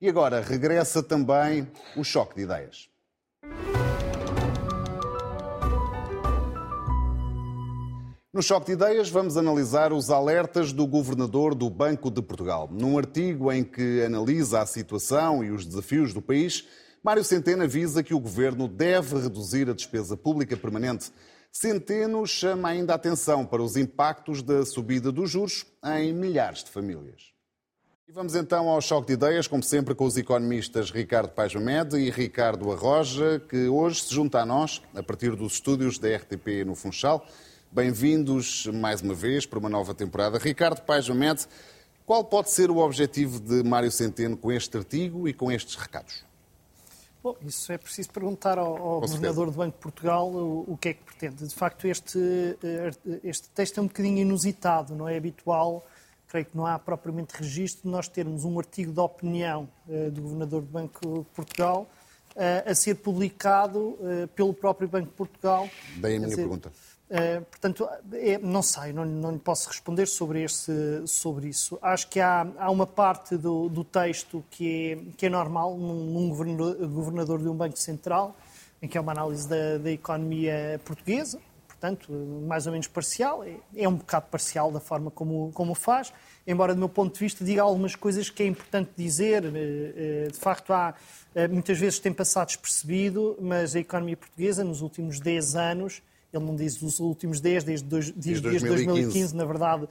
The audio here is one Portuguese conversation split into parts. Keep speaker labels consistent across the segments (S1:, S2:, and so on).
S1: E agora regressa também o choque de ideias. No Choque de Ideias, vamos analisar os alertas do governador do Banco de Portugal. Num artigo em que analisa a situação e os desafios do país, Mário Centeno avisa que o governo deve reduzir a despesa pública permanente. Centeno chama ainda a atenção para os impactos da subida dos juros em milhares de famílias. E vamos então ao choque de ideias, como sempre, com os economistas Ricardo Paes Mamed e Ricardo Arroja, que hoje se junta a nós, a partir dos estúdios da RTP no Funchal. Bem-vindos mais uma vez para uma nova temporada. Ricardo Paes Mamed, qual pode ser o objetivo de Mário Centeno com este artigo e com estes recados?
S2: Bom, isso é preciso perguntar ao, ao Governador do Banco de Portugal o, o, que é que pretende. De facto, este, eh, este texto é um bocadinho inusitado, não é habitual. Creio que não há propriamente registro de nós termos um artigo de opinião uh, do Governador do Banco de Portugal uh, a ser publicado uh, pelo próprio Banco de Portugal.
S1: Daí a minha dizer, pergunta.
S2: Portanto, é, não sei, não, não lhe posso responder sobre, sobre isso. Acho que há, há uma parte do, do texto que é, que é normal num, num governador, governador, de um banco central, em que é uma análise da, da economia portuguesa, portanto, mais ou menos parcial. É, é um bocado parcial da forma como, como faz, embora, do meu ponto de vista, diga algumas coisas que é importante dizer. Uh, uh, de facto, há, muitas vezes tem passado despercebido, mas a economia portuguesa, nos últimos 10 anos, ele não diz os últimos 10, desde, dois, desde, desde 2015. 2015, na verdade,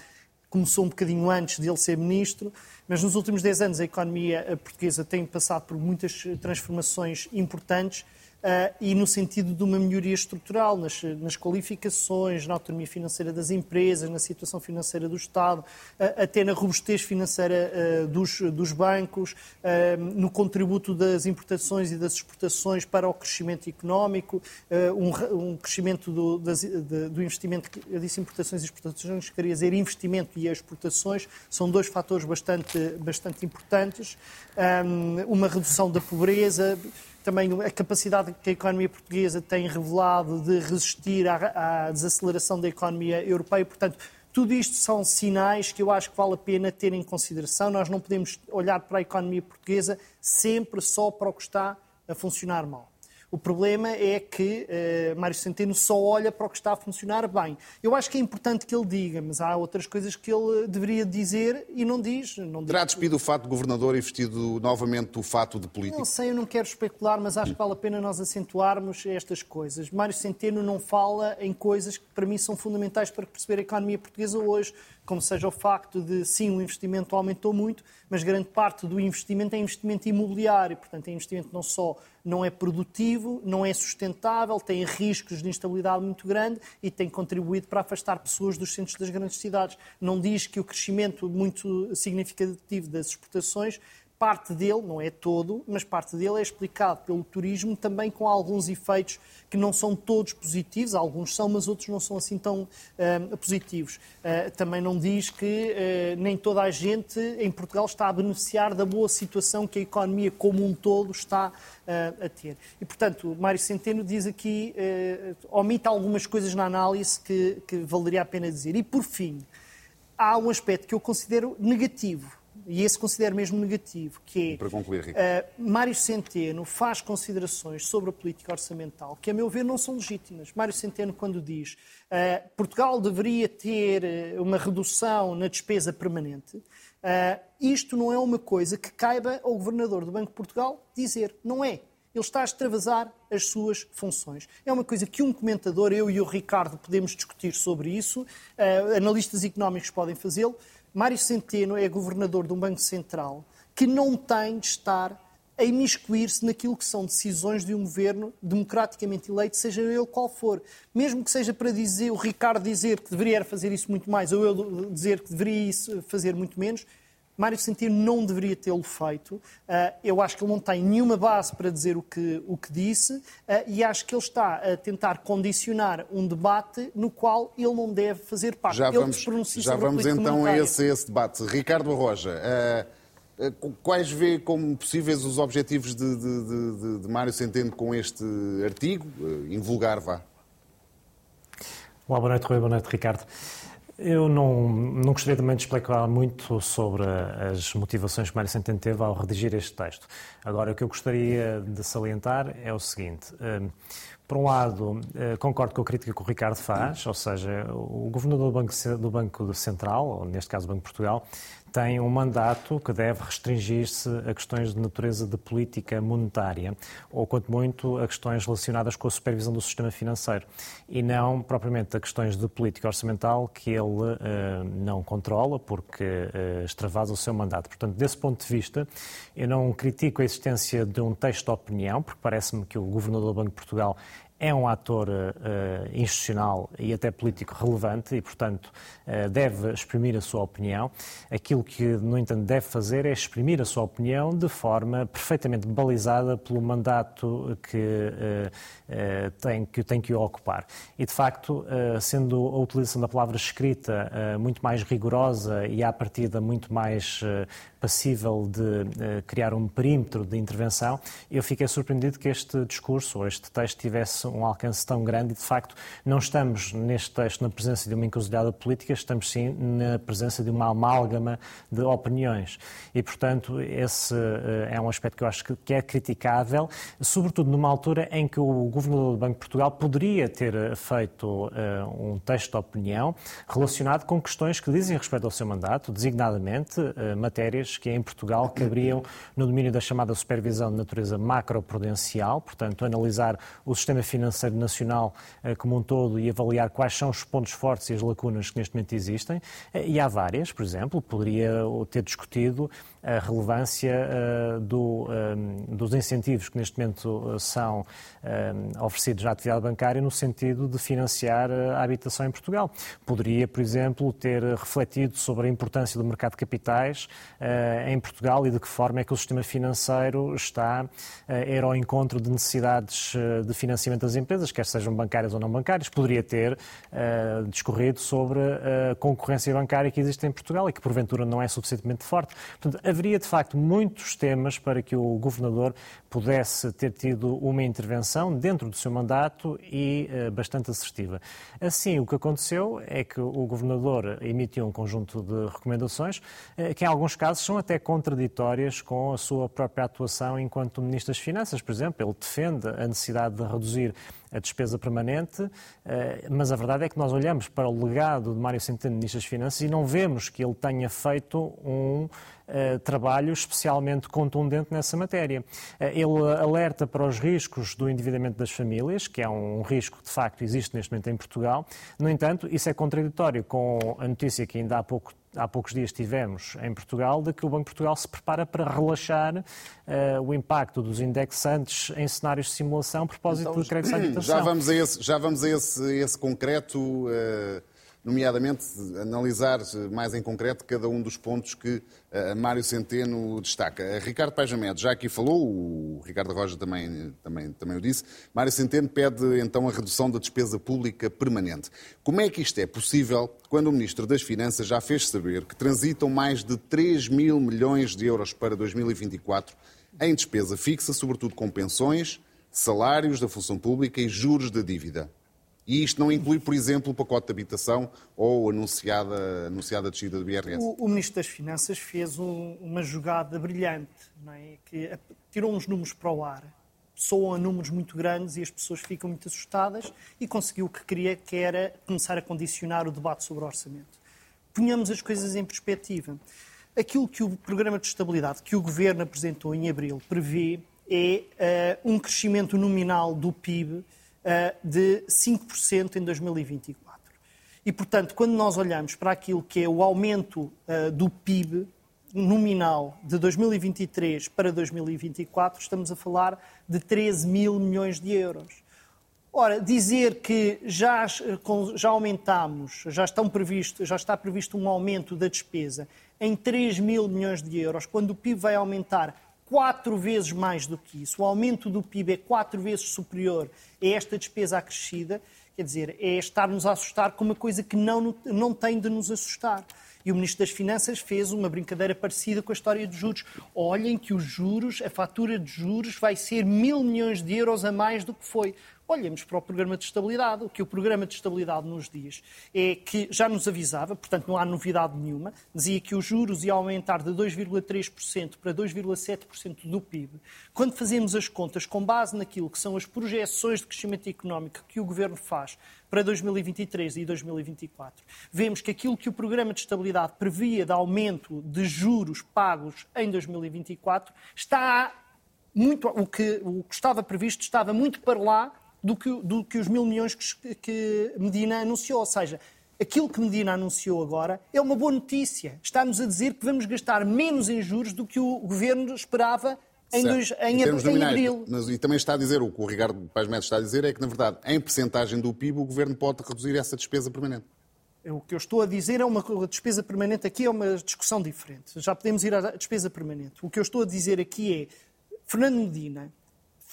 S2: começou um bocadinho antes dele ser ministro, mas nos últimos 10 anos a economia portuguesa tem passado por muitas transformações importantes Uh, e no sentido de uma melhoria estrutural nas, nas, qualificações, na autonomia financeira das empresas, na situação financeira do Estado, uh, até na robustez financeira uh, dos, dos, bancos, no contributo das importações e das exportações para o crescimento económico, um, um, crescimento do, das, de, do investimento, eu disse importações e exportações, queria dizer investimento e exportações, são dois fatores bastante, bastante importantes, uma redução da pobreza, também a capacidade que a economia portuguesa tem revelado de resistir à, à desaceleração da economia europeia. Portanto, tudo isto são sinais que eu acho que vale a pena ter em consideração. Nós não podemos olhar para a economia portuguesa sempre só para o que está a funcionar mal. O problema é que uh, Mário Centeno só olha para o que está a funcionar bem. Eu acho que é importante que ele diga, mas há outras coisas que ele deveria dizer e não diz. Não
S1: Terá despido o fato de governador e vestido novamente o fato de político?
S2: Não sei, eu não quero especular, mas acho que vale a pena nós acentuarmos estas coisas. Mário Centeno não fala em coisas que para mim são fundamentais para perceber a economia portuguesa hoje como seja o facto de, sim, o investimento aumentou muito, mas grande parte do investimento é investimento imobiliário, portanto, é investimento não só não é produtivo, não é sustentável, tem riscos de instabilidade muito grande e tem contribuído para afastar pessoas dos centros das grandes cidades. Não diz que o crescimento muito significativo das exportações parte dele, não é todo, mas parte dele é explicado pelo turismo também com alguns efeitos que não são todos positivos, alguns são, mas outros não são assim tão uh, positivos. Uh, também não diz que uh, nem toda a gente em Portugal está a beneficiar da boa situação que a economia como um todo está a ter. E, portanto, Mário Centeno diz aqui, omite algumas coisas na análise que, que valeria a pena dizer. E, por fim, há um aspecto que eu considero negativo e esse considero mesmo negativo, que é
S1: Para concluir,
S2: uh, Mário Centeno faz considerações sobre a política orçamental que, a meu ver, não são legítimas. Mário Centeno, quando diz uh, Portugal deveria ter eh, uma redução na despesa permanente, uh, isto não é uma coisa que caiba ao Governador do Banco de Portugal dizer. Não é. Ele está a extravasar as suas funções. É uma coisa que um comentador, eu e o Ricardo, podemos discutir sobre isso, analistas económicos podem fazê-lo, Mário Centeno é governador de um Banco Central que não tem de estar a imiscuir-se naquilo que são decisões de um governo democraticamente eleito, seja ele qual for. Mesmo que seja para dizer, o Ricardo dizer que deveria fazer isso muito mais, ou eu dizer que deveria fazer muito menos, Mário Centeno não deveria tê-lo feito. Uh, eu acho que ele não tem nenhuma base para dizer o que, o que disse uh, e acho que ele está a tentar condicionar um debate no qual ele não deve fazer parte.
S1: Já
S2: ele
S1: vamos, já vamos então a esse, esse, debate. Ricardo Arroja, uh, quais vê como possíveis os objetivos de, de, de, de Mário Centeno com este artigo? invulgar, vá.
S3: Olá, boa noite, Rui, boa noite, Ricardo. Eu não, não gostaria também de explicar muito sobre as motivações que Mário Centeno teve ao redigir este texto. Agora, o que eu gostaria de salientar é o seguinte. Hum, por um lado, eh, concordo com a crítica que o Ricardo faz, ou seja, o governador do Banco, do Banco Central, ou neste caso o Banco de Portugal, tem um mandato que deve restringir-se a questões de natureza de política monetária, ou, quanto muito, a questões relacionadas com a supervisão do sistema financeiro, e não propriamente a questões de política orçamental que ele uh, não controla, porque uh, extravasa o seu mandato. Portanto, desse ponto de vista, eu não critico a existência de um texto de opinião, porque parece-me que o Governador do Banco de Portugal é um ator uh, institucional e até político relevante e, portanto, uh, deve exprimir a sua opinião. Aquilo que, no entanto, deve fazer é exprimir a sua opinião de forma perfeitamente balizada pelo mandato que, uh, tem, que tem que ocupar. E, de facto, sendo a utilização da palavra escrita muito mais rigorosa e, à partida, muito mais passível de criar um perímetro de intervenção, eu fiquei surpreendido que este discurso ou este texto tivesse um alcance tão grande e, de facto, não estamos neste texto na presença de uma encruzilhada política, estamos sim na presença de uma amálgama de opiniões. E, portanto, esse uh, é um aspecto que eu acho que é criticável, sobretudo numa altura em que o Governador do Banco de Portugal poderia ter eh, feito uh, um texto de opinião relacionado com questões que dizem respeito ao seu mandato, designadamente matérias que em Portugal cabriam no domínio da chamada supervisão de natureza macroprudencial, portanto, analisar o sistema financeiro nacional eh, como um todo e avaliar quais são os pontos fortes e as lacunas que neste momento existem. Eh, e há várias, por exemplo, poderia ter discutido a relevância uh, do, dos incentivos que neste momento são oferecidos à atividade bancária no sentido de financiar a habitação em Portugal. Poderia, por exemplo, ter refletido sobre a importância do mercado de capitais em Portugal e de que forma é que o sistema financeiro está a ir ao encontro de necessidades de financiamento das empresas, quer sejam bancárias ou não bancárias. Poderia ter uh, discorrido sobre a concorrência bancária que existe em Portugal e que porventura não é suficientemente forte. Portanto, haveria de facto muitos temas para que o governador pudesse ter tido uma intervenção dentro do seu mandato e uh, bastante assertiva. Assim, o que aconteceu é que o governador emitiu um conjunto de recomendações uh, que, em alguns casos, são até contraditórias com a sua própria atuação enquanto Ministro das Finanças. Por exemplo, ele defende a necessidade de reduzir a despesa permanente, eh, mas a verdade é que nós olhamos para o legado de Mário Centeno, Ministro das Finanças, e não vemos que ele tenha feito um uh, trabalho especialmente contundente nessa matéria. Uh, ele alerta para os riscos do endividamento das famílias, que é um risco que de facto existe neste momento em Portugal. No entanto, isso é contraditório com a notícia que ainda há pouco há poucos dias tivemos em Portugal, de que o Banco de Portugal se prepara para relaxar uh, o impacto dos indexantes em cenários de simulação a propósito então, de créditos à habitação.
S1: Já vamos a esse, já vamos a esse, esse concreto. Uh nomeadamente analisar mais em concreto cada um dos pontos que uh, Mário Centeno destaca. Ricardo Pajamed já aqui falou, o Ricardo Roja também, também, também o disse, Mário Centeno pede então a redução da despesa pública permanente. Como é que isto é possível quando o Ministro das Finanças já fez saber que transitam mais de 3 mil milhões de euros para 2024 em despesa fixa, sobretudo com pensões, salários da função pública e juros da dívida? E isto não inclui, por exemplo, o pacote de habitação ou anunciada, anunciada descida do IRS?
S2: O, o Ministro das Finanças fez um, uma jogada brilhante, é? que tirou uns números para o ar, soam a números muito grandes e as pessoas ficam muito assustadas e conseguiu o que queria, que era começar a condicionar o debate sobre o orçamento. Ponhamos as coisas em perspectiva. Aquilo que o Programa de Estabilidade que o Governo apresentou em abril prevê é uh, um crescimento nominal do PIB de 5% em 2024. E, portanto, quando nós olhamos para aquilo que é o aumento uh, do PIB nominal de 2023 para 2024, estamos a falar de 13 mil milhões de euros. Ora, dizer que já, já aumentamos, já, estão previsto, já está previsto um aumento da despesa em 3 mil milhões de euros, quando o PIB vai aumentar quatro vezes mais do que isso. O aumento do PIB é quatro vezes superior a esta despesa acrescida. Quer dizer, é estar-nos a assustar com uma coisa que não, não tem de nos assustar. E o Ministro das Finanças fez uma brincadeira parecida com a história dos juros. Olhem que os juros, a fatura de juros vai ser mil milhões de euros a mais do que foi. Olhemos para o Programa de Estabilidade. O que o Programa de Estabilidade nos diz é que já nos avisava, portanto não há novidade nenhuma, dizia que os juros iam aumentar de 2,3% para 2,7% do PIB. Quando fazemos as contas com base naquilo que são as projeções de crescimento económico que o Governo faz para 2023 e 2024, vemos que aquilo que o Programa de Estabilidade previa de aumento de juros pagos em 2024 está muito, o que, o que estava previsto estava muito para lá do que, do que os mil milhões que, que Medina anunciou. Ou seja, aquilo que Medina anunciou agora é uma boa notícia. Está-nos a dizer que vamos gastar menos em juros do que o governo esperava em, dois, em, em, em abril.
S1: Mas, e também está a dizer, o que o Ricardo Paz Médici está a dizer é que, na verdade, em percentagem do PIB, o governo pode reduzir essa despesa permanente.
S2: O que eu estou a dizer é uma despesa permanente aqui é uma discussão diferente. Já podemos ir à despesa permanente. O que eu estou a dizer aqui é Fernando Medina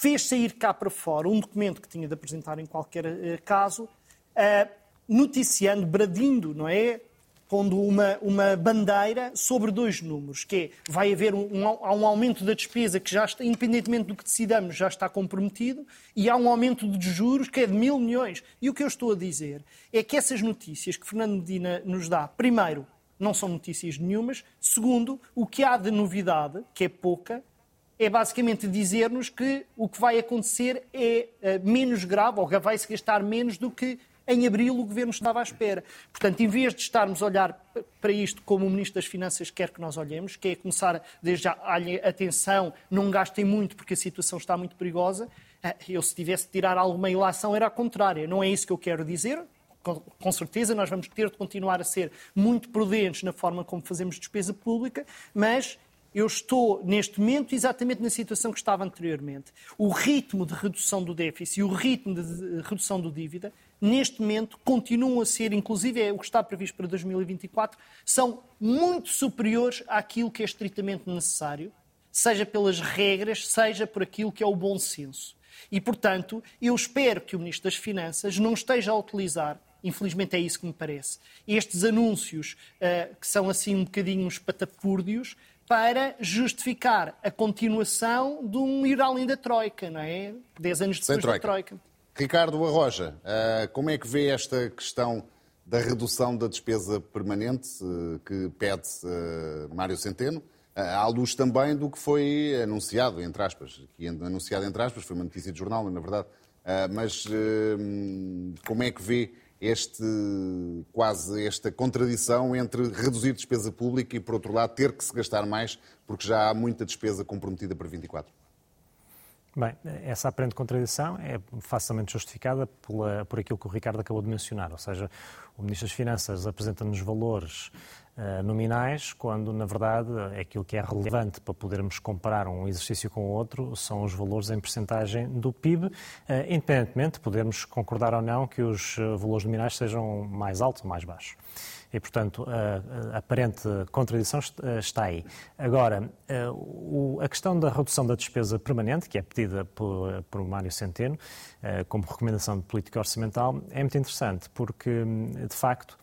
S2: fez sair cá para fora um documento que tinha de apresentar em qualquer uh, caso, uh, noticiando, bradindo, não é? Pondo uma, uma bandeira sobre dois números, que é, vai haver um, um, um aumento da despesa que já está, independentemente do que decidamos, já está comprometido, e há um aumento de juros que é de mil milhões. E o que eu estou a dizer é que essas notícias que Fernando Medina nos dá, primeiro, não são notícias nenhumas. Segundo, o que há de novidade, que é pouca, é basicamente dizer-nos que o que vai acontecer é uh, menos grave, ou vai-se gastar menos do que em abril o Governo estava à espera. Portanto, em vez de estarmos a olhar para isto como o Ministro das Finanças quer que nós olhemos, que é começar desde já, atenção, não gastem muito porque a situação está muito perigosa, uh, eu se tivesse de tirar alguma ilação era a contrária. Não é isso que eu quero dizer, com certeza nós vamos ter de continuar a ser muito prudentes na forma como fazemos despesa pública, mas eu estou, neste momento, exatamente na situação que estava anteriormente. O ritmo de redução do déficit e o ritmo de redução do dívida, neste momento, continuam a ser, inclusive é o que está previsto para 2024, são muito superiores àquilo que é estritamente necessário, seja pelas regras, seja por aquilo que é o bom senso. E, portanto, eu espero que o Ministro das Finanças não esteja a utilizar infelizmente é isso que me parece. Estes anúncios, uh, que são assim um bocadinho patapúrdios, para justificar a continuação de um ir além da Troika, não é? Dez anos depois troika. da Troika.
S1: Ricardo Arroja, eh, como é que vê esta questão da redução da despesa permanente eh, que pede eh, Mário Centeno? À luz também do que foi anunciado, entre aspas, que anunciado entre aspas, foi uma notícia de jornal, na verdade, mas como é que vê este, quase esta contradição entre reduzir despesa pública e, por outro lado, ter que se gastar mais, porque já há muita despesa comprometida para 24?
S3: Bem, essa aparente contradição é facilmente justificada pela, por aquilo que o Ricardo acabou de mencionar, ou seja, o Ministro das Finanças apresenta-nos valores uh, nominais, quando, na verdade, aquilo que é relevante para podermos comparar um exercício com o outro são os valores em percentagem do PIB, uh, independentemente de podermos concordar ou não que os eh, valores nominais sejam mais altos ou mais baixos. E, portanto, a, aparente contradição está aí. Agora, a questão da redução da despesa permanente, que é pedida por, por Mário Centeno, como recomendação de política orçamental, é muito interessante, porque, de facto,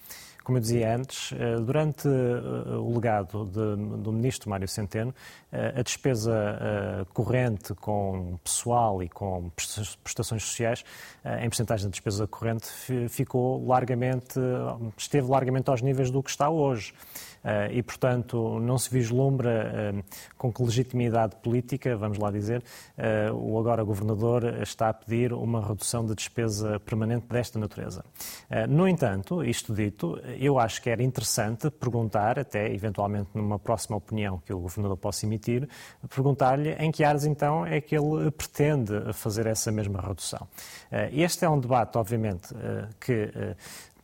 S3: como eu dizia antes, eh, durante eh, o legado de, do ministro Mário Centeno, eh, a despesa corrente com pessoal e com prestações sociais, em percentagem da despesa corrente, ficou largamente, esteve largamente aos níveis do que está hoje. Eh, e, portanto, não se vislumbra eh, com que legitimidade política, vamos lá dizer, eh, o agora governador está a pedir uma redução de despesa permanente desta natureza. No entanto, isto dito, eu acho que era interessante perguntar, até eventualmente numa próxima opinião que o governador possa emitir, perguntar-lhe em que áreas então é que ele pretende fazer essa mesma redução. Este é um debate, obviamente, que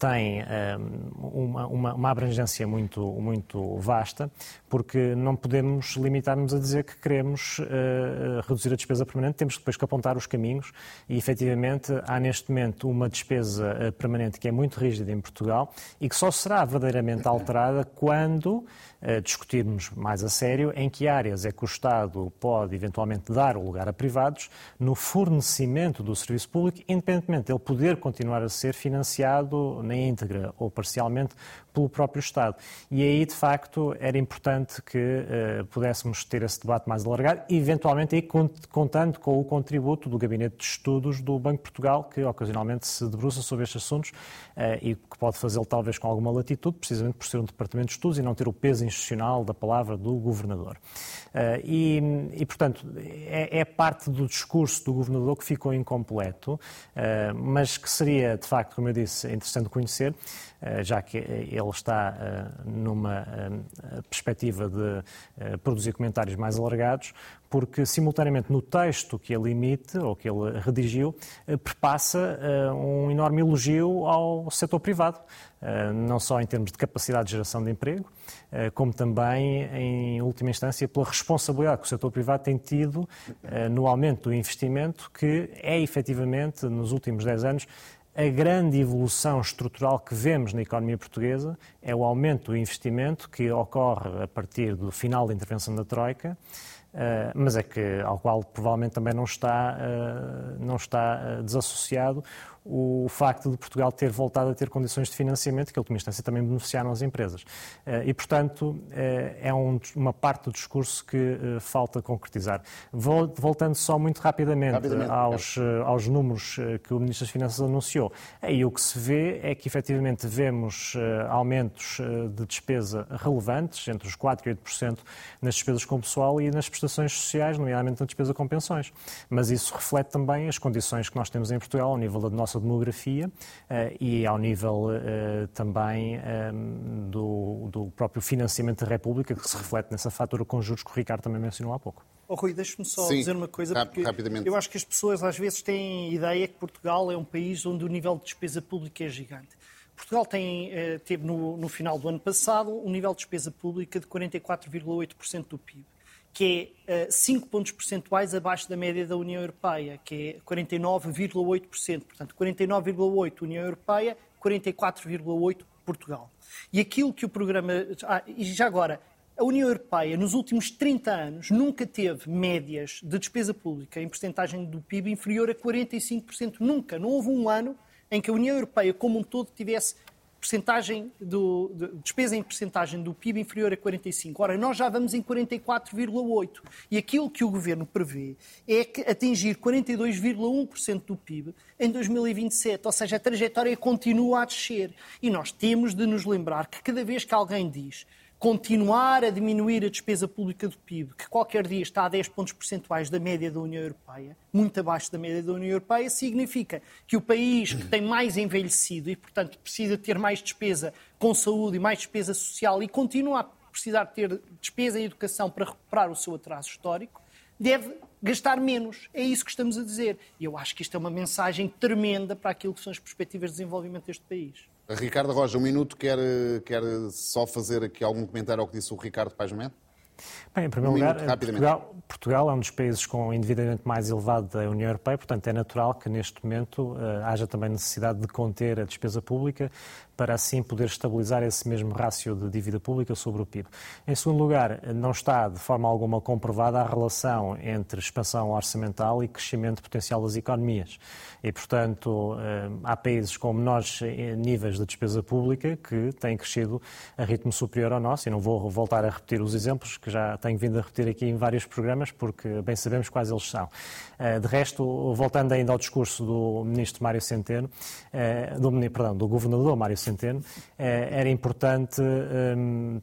S3: tem ehm, uma, uma, uma, abrangência muito, muito vasta, porque não podemos limitar-nos a dizer que queremos uh, reduzir a despesa permanente, temos depois que apontar os caminhos e, efetivamente, há neste momento uma despesa uh, permanente que é muito rígida em Portugal e que só será verdadeiramente alterada quando discutirmos mais a sério em que áreas é que o Estado pode eventualmente dar o lugar a privados no fornecimento do serviço público, independentemente de ele poder continuar a ser financiado na na íntegra ou parcialmente pelo próprio Estado. E aí, de facto, era importante que uh, pudéssemos ter esse debate mais alargado, eventualmente aí contando com o contributo do Gabinete de Estudos do Banco de Portugal, que ocasionalmente se debruça sobre estes assuntos uh, e que pode fazê-lo talvez com alguma latitude, precisamente por ser um departamento de estudos e não ter o peso institucional da palavra do governador. Uh, e, e, portanto, é, é, parte do discurso do governador que ficou incompleto, mas que seria, de facto, como eu disse, interessante conhecer, já que ele está numa perspectiva de produzir comentários mais alargados, porque simultaneamente no texto que ele emite, ou que ele redigiu, perpassa um enorme elogio ao setor privado, não só em termos de capacidade de geração de emprego, como também, em última instância, pela responsabilidade que o setor privado tem tido no aumento do investimento, que é efetivamente, nos últimos 10 anos, a grande evolução estrutural que vemos na economia portuguesa é o aumento do investimento que ocorre a partir do final da intervenção da Troika, eh, mas é que ao qual provavelmente também não está, eh, não está eh, desassociado o facto de Portugal ter voltado a ter condições de financiamento que, em última instância, também beneficiaram as empresas. Eh, e, portanto, eh, é uma parte do discurso que eh, falta concretizar. Voltando só muito rapidamente, rapidamente aos, aos números que o Ministro das Finanças anunciou, aí o que se vê é que, efetivamente, vemos aumentos de despesa relevantes, entre os 4% e 8% nas despesas com pessoal e nas prestações sociais, nomeadamente na despesa com pensões. Mas isso reflete também as condições que nós temos em Portugal, ao nível da nossa nossa demografia eh, e ao nível eh, também eh, do, do próprio financiamento da República, que se reflete nessa fatura com juros que o Ricardo também mencionou há pouco.
S2: Oh, Rui, deixe-me só Sim, dizer uma coisa, porque eu acho que as pessoas às vezes têm ideia que Portugal é um país onde o nível de despesa pública é gigante. Portugal tem, teve no, no final do ano passado um nível de despesa pública de 44,8% do PIB que é 5 eh, pontos percentuais abaixo da média da União Europeia, que é 49,8%. Portanto, 49,8% União Europeia, 44,8% Portugal. E aquilo que o programa. Ah, e já agora, a União Europeia, nos últimos 30 anos, nunca teve médias de despesa pública em porcentagem do PIB inferior a 45%. Nunca. Não houve um ano em que a União Europeia, como um todo, tivesse percentagem do, de, despesa em percentagem do PIB inferior a 45. Ora, nós já vamos em 44,8. E aquilo que o governo prevê é que atingir 42,1% do PIB em 2027. Ou seja, a trajetória continua a descer. E nós temos de nos lembrar que cada vez que alguém diz continuar a diminuir a despesa pública do PIB, que qualquer dia está a 10 pontos percentuais da média da União Europeia, muito abaixo da média da União Europeia, significa que o país que tem mais envelhecido e, portanto, precisa ter mais despesa com saúde e mais despesa social e continua a precisar ter despesa em educação para recuperar o seu atraso histórico, deve gastar menos. É isso que estamos a dizer. E eu acho que isto é uma mensagem tremenda para aquilo que são as perspectivas de desenvolvimento deste país.
S1: Ricardo Roja, um minuto, quer, quer só fazer aqui algum comentário ao que disse o Ricardo Paz Mento?
S3: Bem, em primeiro um lugar, Portugal, Portugal, é um dos países com endividamento mais elevado da União Europeia, portanto é natural que neste momento uh, haja também necessidade de conter a despesa pública para assim poder estabilizar esse mesmo rácio de dívida pública sobre o PIB. Em segundo lugar, não está de forma alguma comprovada a relação entre expansão orçamental e crescimento potencial das economias. E, portanto, eh, há países com menores eh, níveis de despesa pública que têm crescido a ritmo superior ao nosso, e não vou voltar a repetir os exemplos que já tenho vindo a repetir aqui em vários programas, porque bem sabemos quais eles são. Eh, de resto, voltando ainda ao discurso do ministro Mário Centeno, do, perdão, do governador Mário Centeno, era importante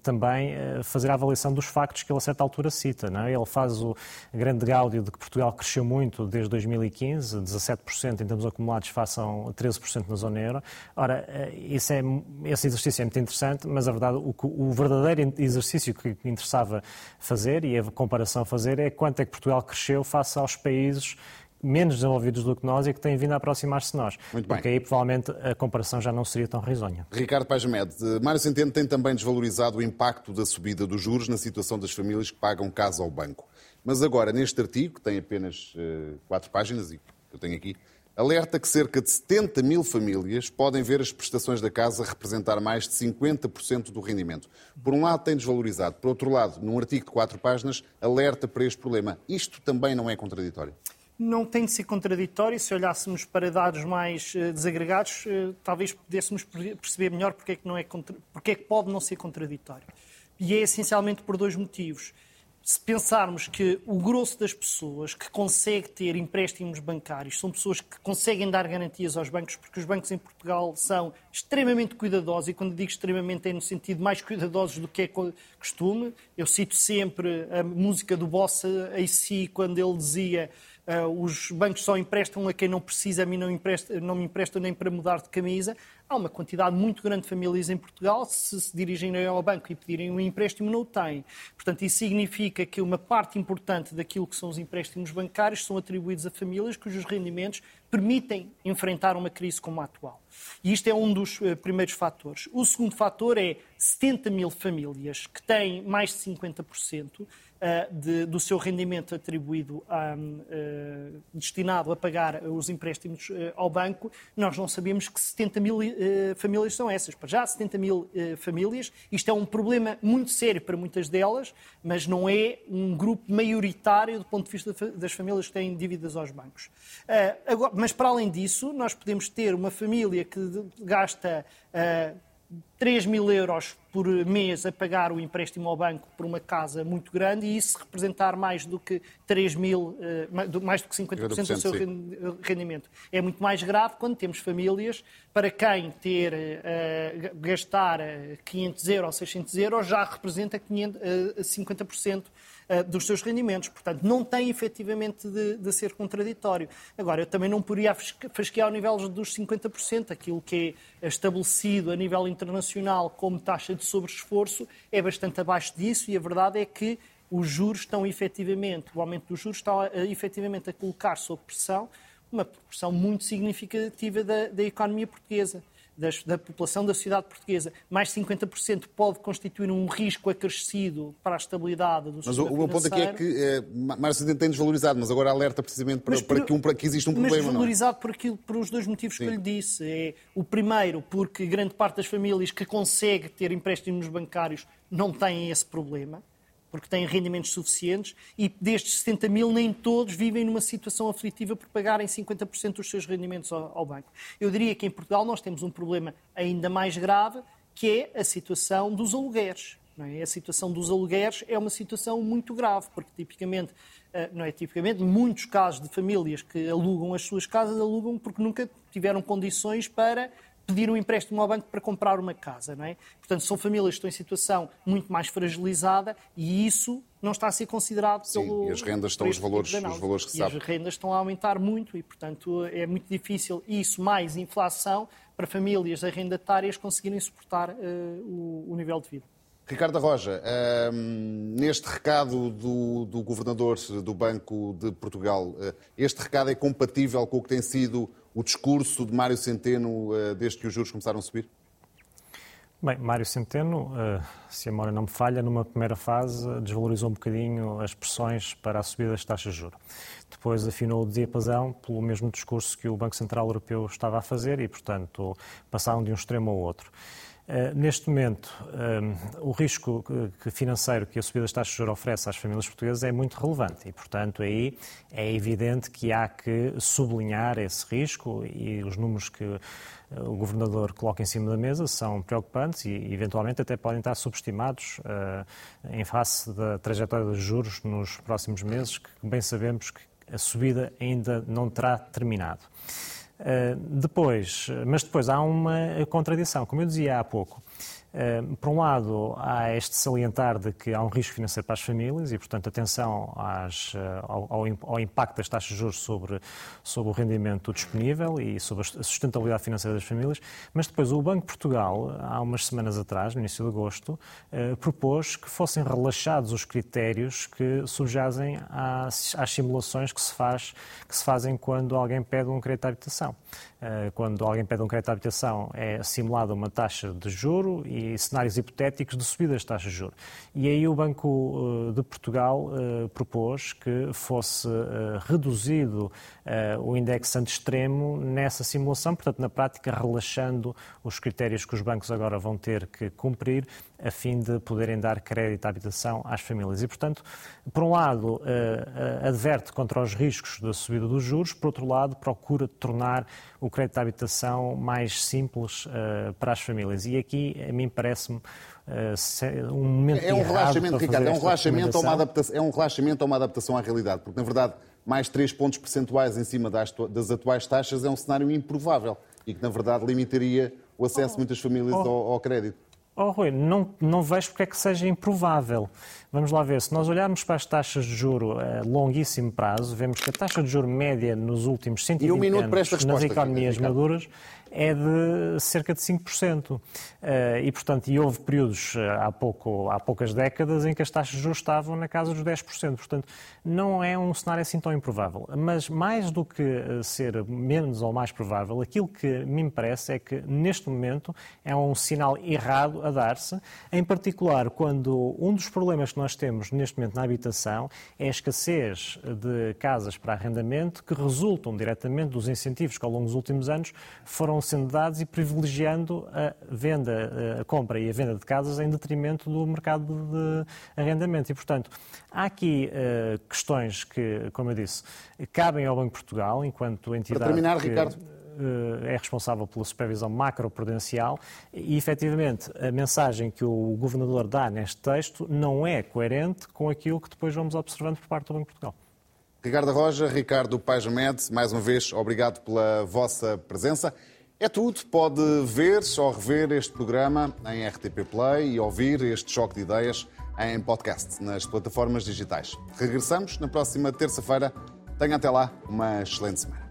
S3: também fazer a avaliação dos factos que ele a certa altura cita. Não é? Ele faz o grande gáudio de que Portugal cresceu muito desde 2015, 17% em termos acumulados façam 13% na zona euro. Ora, esse, é, esse exercício é muito interessante, mas a verdade, o, o verdadeiro exercício que interessava fazer e a comparação fazer é quanto é que Portugal cresceu face aos países menos desenvolvidos do que nós e que têm vindo a aproximar-se de nós. Muito bem. Porque aí provavelmente a comparação já não seria tão risonha.
S1: Ricardo Pajamed, Mário Centeno tem também desvalorizado o impacto da subida dos juros na situação das famílias que pagam casa ao banco. Mas agora, neste artigo, que tem apenas uh, quatro páginas e que eu tenho aqui, alerta que cerca de 70 mil famílias podem ver as prestações da casa representar mais de 50% do rendimento. Por um lado, tem desvalorizado. Por outro lado, num artigo de quatro páginas, alerta para este problema. Isto também não é contraditório?
S2: Não tem de ser contraditório. Se olhássemos para dados mais uh, desagregados, uh, talvez pudéssemos perceber melhor porque é, que não é contra... porque é que pode não ser contraditório. E é essencialmente por dois motivos se pensarmos que o grosso das pessoas que consegue ter empréstimos bancários são pessoas que conseguem dar garantias aos bancos, porque os bancos em Portugal são extremamente cuidadosos, e quando digo extremamente é no sentido mais cuidadosos do que é costume. Eu cito sempre a música do Bossa AC, quando ele dizia os bancos só emprestam a quem não precisa, a mim não, empresta, não me emprestam nem para mudar de camisa. Há uma quantidade muito grande de famílias em Portugal, se se dirigirem ao banco e pedirem um empréstimo, não o têm. Portanto, isso significa que uma parte importante daquilo que são os empréstimos bancários são atribuídos a famílias cujos rendimentos permitem enfrentar uma crise como a atual. E isto é um dos uh, primeiros fatores. O segundo fator é 70 mil famílias que têm mais de 50% uh, de, do seu rendimento atribuído a, uh, destinado a pagar os empréstimos uh, ao banco, nós não sabemos que 70 mil famílias são essas. Para já, 70 mil famílias. Isto é um problema muito sério para muitas delas, mas não é um grupo maioritário do ponto de vista das famílias que têm dívidas aos bancos. Agora, mas, para além disso, nós podemos ter uma família que gasta 3 mil euros por mês a pagar o empréstimo ao banco por uma casa muito grande e isso representar mais do que 3 mil, eh, mais do que 50% do seu rendimento. É muito mais grave quando temos famílias para quem ter, uh, gastar 500 euros ou 600 euros já representa 500, uh, 50% eh, dos seus rendimentos. Portanto, não tem efetivamente de, de, ser contraditório. Agora, eu também não poderia fasquear ao nível dos 50%, aquilo que é estabelecido a nível internacional como taxa de sobreesforço é bastante abaixo disso e a verdade é que os juros estão efetivamente, o aumento dos juros está eh, efetivamente a colocar sob pressão uma proporção muito significativa da, da economia portuguesa das, da população da sociedade portuguesa, mais 50% pode constituir um risco acrescido para a estabilidade do sistema
S1: Mas o, meu ponto aqui é que é, mais tem desvalorizado, mas agora alerta precisamente para, por, para, que, um, para que existe um problema. Mas
S2: é? desvalorizado por, aquilo, por os dois motivos Sim. que eu lhe disse. É, o primeiro, porque grande parte das famílias que consegue ter empréstimos bancários não têm esse problema porque têm rendimentos suficientes, e destes 70 mil, nem todos vivem numa situação aflitiva por pagarem 50% dos seus rendimentos ao, ao, banco. Eu diria que em Portugal nós temos um problema ainda mais grave, que é a situação dos alugueres. É? A situação dos alugueres é uma situação muito grave, porque tipicamente, eh, não é tipicamente, muitos casos de famílias que alugam as suas casas, alugam porque nunca tiveram condições para pedir um empréstimo ao banco para comprar uma casa, não é? Portanto, são famílias que estão em situação muito mais fragilizada e isso não está a ser considerado
S1: Sim, pelo. E as rendas estão, os valores, tipo os valores que
S2: e as rendas estão a aumentar muito e, portanto, é muito difícil isso, mais inflação, para famílias arrendatárias conseguirem suportar uh, o, o nível de vida.
S1: Ricardo Roja, ehm, neste recado do, do, Governador do Banco de Portugal, eh, este recado é compatível com o que tem sido o discurso de Mário Centeno uh, desde que os juros começaram a subir?
S3: Bem, Mário Centeno, uh, se a memória não me falha, numa primeira fase desvalorizou um bocadinho as pressões para a subida das taxas de juros. Depois afinou o diapasão pelo mesmo discurso que o Banco Central Europeu estava a fazer e, portanto, passaram de um extremo ao outro. Uh, neste momento, uh, o risco financeiro que a subida das taxas de juros oferece às famílias portuguesas é muito relevante e, portanto, aí é evidente que há que sublinhar esse risco e os números que uh, o Governador coloca em cima da mesa são preocupantes e, eventualmente, até podem estar subestimados em face da trajetória dos juros nos próximos meses, que bem sabemos que a subida ainda não terá terminado. Eh, depois, mas depois há uma contradição. Como eu dizia há pouco, por um lado, há este salientar de que há um risco financeiro para as famílias e, portanto, atenção às, eh, ao, ao, impacto das taxas de juros sobre, sobre o rendimento disponível e sobre a sustentabilidade financeira das famílias. Mas depois, o Banco de Portugal, há umas semanas atrás, no início de agosto, eh, propôs que fossem relaxados os critérios que subjazem às, às simulações que se, faz, que se fazem quando alguém pede um crédito de habitação. Quando alguém pede um crédito de habitação, é simulada uma taxa de juro e e cenários hipotéticos de subida das taxas de juros. E aí o Banco de Portugal propôs que fosse reduzido o indexante extremo nessa simulação, portanto, na prática, relaxando os critérios que os bancos agora vão ter que cumprir a fim de poderem dar crédito à habitação às famílias. E, portanto, por um lado, adverte contra os riscos da subida dos juros, por outro lado, procura tornar o crédito à habitação mais simples para as famílias. E aqui, a mim parece-me um momento
S1: É um relaxamento, Ricardo, é um relaxamento, a uma adaptação, é um relaxamento a uma adaptação à realidade, porque, na verdade, mais 3 pontos percentuais em cima das, das atuais taxas é um cenário improvável e que, na verdade, limitaria o acesso de muitas famílias oh. ao, ao crédito.
S3: Oh, Rui, não, não vejo porque é que seja improvável. Vamos lá ver, se nós olharmos para as taxas de juro a longuíssimo prazo, vemos que a taxa de juro média nos últimos 120 um anos nas economias maduras é de cerca de 5%. Eh, e, portanto, e houve períodos eh, há, pouco, há poucas décadas em que as taxas de juros estavam na casa dos 10%. Portanto, não é um cenário assim tão improvável. Mas, mais do que eh, ser menos ou mais provável, aquilo que me parece é que, neste momento, é um sinal errado a dar-se, em particular quando um dos problemas que nós temos neste momento na habitação é a escassez de casas para arrendamento que resultam diretamente dos incentivos que, ao longo dos últimos anos, foram vão sendo dados e privilegiando a venda, a compra e a venda de casas em detrimento do mercado de arrendamento. E, portanto, há aqui uh, questões que, como eu disse, cabem ao Banco de Portugal, enquanto entidade.
S1: Para terminar,
S3: que,
S1: Ricardo
S3: eh, é responsável pela supervisão macroprudencial e, efetivamente, a mensagem que o Governador dá neste texto não é coerente com aquilo que depois vamos observando por parte do Banco de Portugal.
S1: Ricardo Roja, Ricardo Pajamed, mais uma vez, obrigado pela vossa presença. É tudo. Pode ver ou rever este programa em RTP Play e ouvir este choque de ideias em podcast nas plataformas digitais. Regressamos na próxima terça-feira. Tenha até lá uma excelente semana.